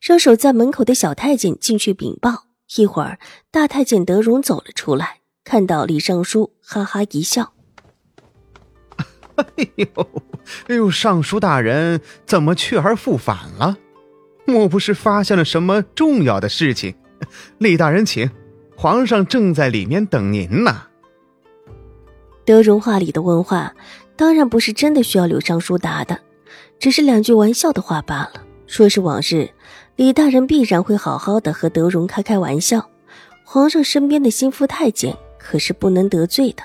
让守在门口的小太监进去禀报。一会儿，大太监德荣走了出来，看到李尚书，哈哈一笑：“哎呦，哎呦，尚书大人怎么去而复返了？莫不是发现了什么重要的事情？李大人，请，皇上正在里面等您呢。”德荣话里的问话，当然不是真的需要柳尚书答的，只是两句玩笑的话罢了。说是往日，李大人必然会好好的和德荣开开玩笑。皇上身边的心腹太监可是不能得罪的，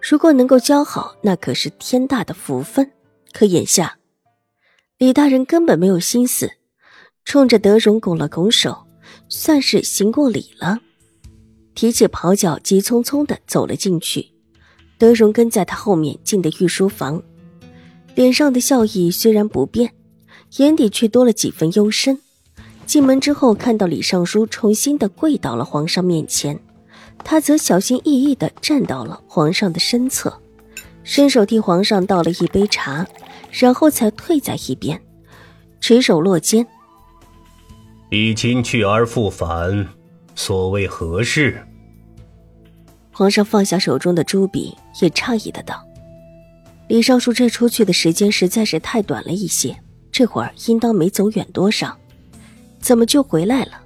如果能够交好，那可是天大的福分。可眼下，李大人根本没有心思，冲着德荣拱了拱手，算是行过礼了。提起袍脚，急匆匆的走了进去。德荣跟在他后面进的御书房，脸上的笑意虽然不变。眼底却多了几分幽深。进门之后，看到李尚书重新的跪到了皇上面前，他则小心翼翼的站到了皇上的身侧，伸手替皇上倒了一杯茶，然后才退在一边，垂手落肩：“李亲去而复返，所谓何事？”皇上放下手中的朱笔，也诧异的道：“李尚书这出去的时间实在是太短了一些。”这会儿应当没走远多少，怎么就回来了？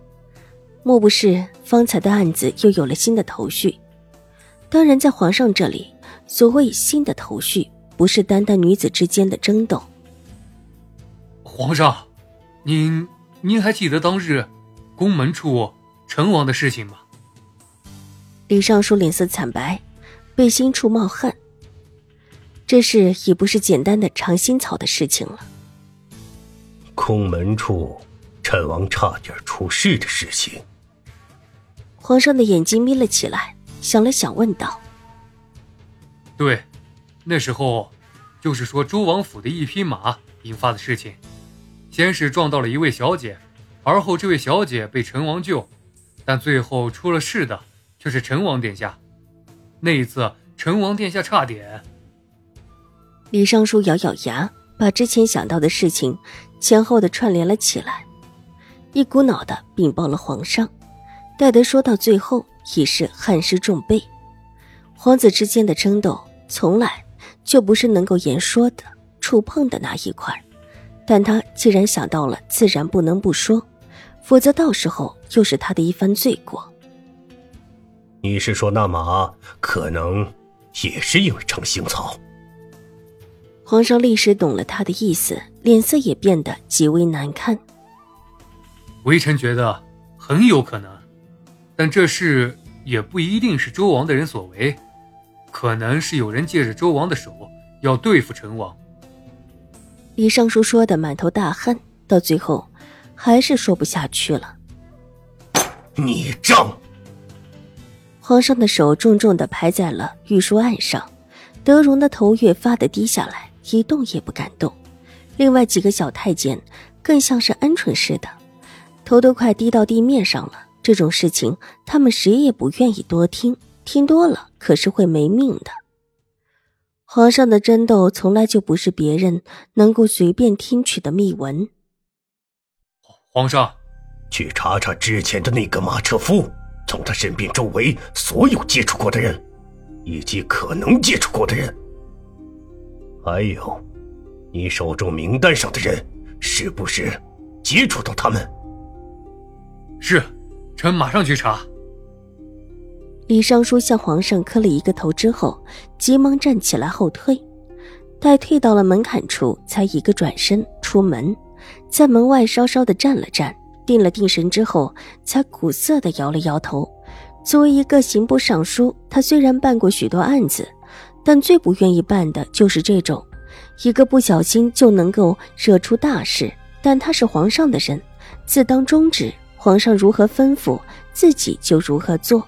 莫不是方才的案子又有了新的头绪？当然，在皇上这里，所谓新的头绪，不是单单女子之间的争斗。皇上，您您还记得当日宫门处成王的事情吗？李尚书脸色惨白，背心处冒汗。这事已不是简单的尝新草的事情了。空门处，陈王差点出事的事情。皇上的眼睛眯了起来，想了想，问道：“对，那时候，就是说周王府的一匹马引发的事情。先是撞到了一位小姐，而后这位小姐被陈王救，但最后出了事的却是陈王殿下。那一次，陈王殿下差点……”李尚书咬咬牙，把之前想到的事情。前后的串联了起来，一股脑的禀报了皇上。戴德说到最后，已是汗湿重背。皇子之间的争斗，从来就不是能够言说的、触碰的那一块。但他既然想到了，自然不能不说，否则到时候又是他的一番罪过。你是说那马可能也是因为尝腥草？皇上立时懂了他的意思，脸色也变得极为难看。微臣觉得很有可能，但这事也不一定是周王的人所为，可能是有人借着周王的手要对付陈王。李尚书说的满头大汗，到最后还是说不下去了。孽障！皇上的手重重的拍在了玉书案上，德荣的头越发的低下来。一动也不敢动，另外几个小太监更像是鹌鹑似的，头都快低到地面上了。这种事情，他们谁也不愿意多听，听多了可是会没命的。皇上的争斗从来就不是别人能够随便听取的秘闻。皇上，去查查之前的那个马车夫，从他身边周围所有接触过的人，以及可能接触过的人。还有，你手中名单上的人，是不是接触到他们？是，臣马上去查。李尚书向皇上磕了一个头之后，急忙站起来后退，待退到了门槛处，才一个转身出门，在门外稍稍的站了站，定了定神之后，才苦涩的摇了摇头。作为一个刑部尚书，他虽然办过许多案子。但最不愿意办的就是这种，一个不小心就能够惹出大事。但他是皇上的人，自当终止，皇上如何吩咐，自己就如何做。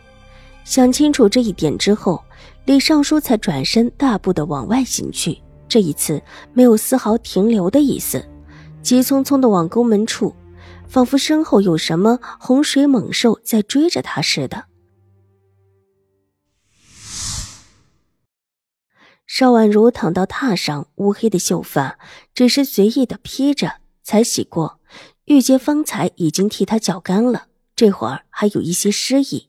想清楚这一点之后，李尚书才转身大步的往外行去。这一次没有丝毫停留的意思，急匆匆的往宫门处，仿佛身后有什么洪水猛兽在追着他似的。邵婉如躺到榻上，乌黑的秀发只是随意的披着，才洗过，玉洁方才已经替她绞干了，这会儿还有一些湿意。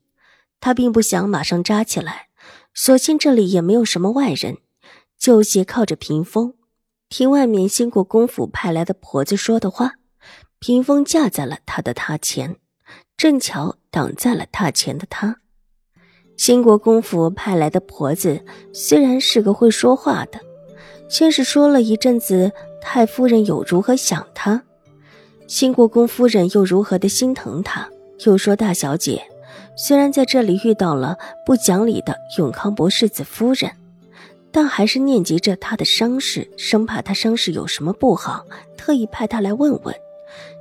她并不想马上扎起来，所幸这里也没有什么外人，就斜靠着屏风，听外面兴国公府派来的婆子说的话。屏风架在了他的榻前，正巧挡在了榻前的他。兴国公府派来的婆子虽然是个会说话的，先是说了一阵子太夫人有如何想她，兴国公夫人又如何的心疼她，又说大小姐虽然在这里遇到了不讲理的永康伯世子夫人，但还是念及着她的伤势，生怕她伤势有什么不好，特意派她来问问。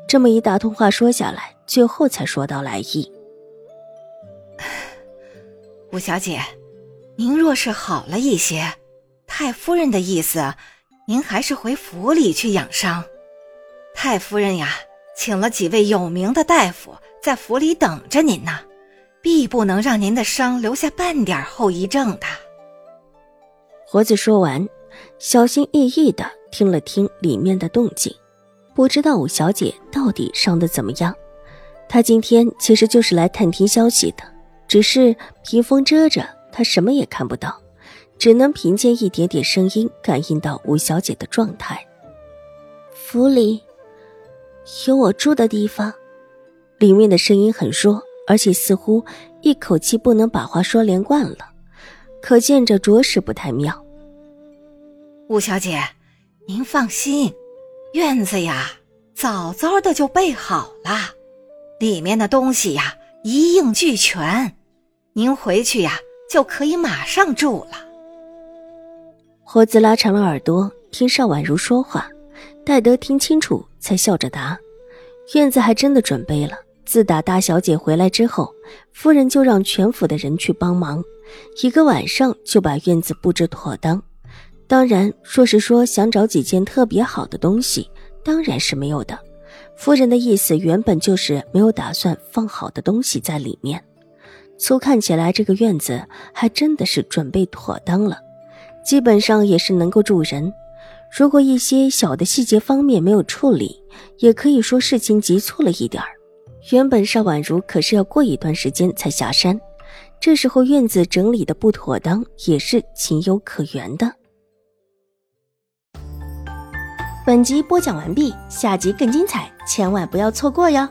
这么一大通话说下来，最后才说到来意。吴小姐，您若是好了一些，太夫人的意思，您还是回府里去养伤。太夫人呀，请了几位有名的大夫在府里等着您呢，必不能让您的伤留下半点后遗症的。活子说完，小心翼翼的听了听里面的动静，不知道五小姐到底伤的怎么样。她今天其实就是来探听消息的。只是屏风遮着，他什么也看不到，只能凭借一点点声音感应到吴小姐的状态。府里有我住的地方，里面的声音很弱，而且似乎一口气不能把话说连贯了，可见这着实不太妙。吴小姐，您放心，院子呀早早的就备好了，里面的东西呀一应俱全。您回去呀，就可以马上住了。胡子拉长了耳朵听邵婉如说话，待得听清楚，才笑着答：“院子还真的准备了。自打大小姐回来之后，夫人就让全府的人去帮忙，一个晚上就把院子布置妥当。当然，若是说想找几件特别好的东西，当然是没有的。夫人的意思原本就是没有打算放好的东西在里面。”粗看起来，这个院子还真的是准备妥当了，基本上也是能够住人。如果一些小的细节方面没有处理，也可以说事情急促了一点儿。原本邵婉如可是要过一段时间才下山，这时候院子整理的不妥当，也是情有可原的。本集播讲完毕，下集更精彩，千万不要错过哟。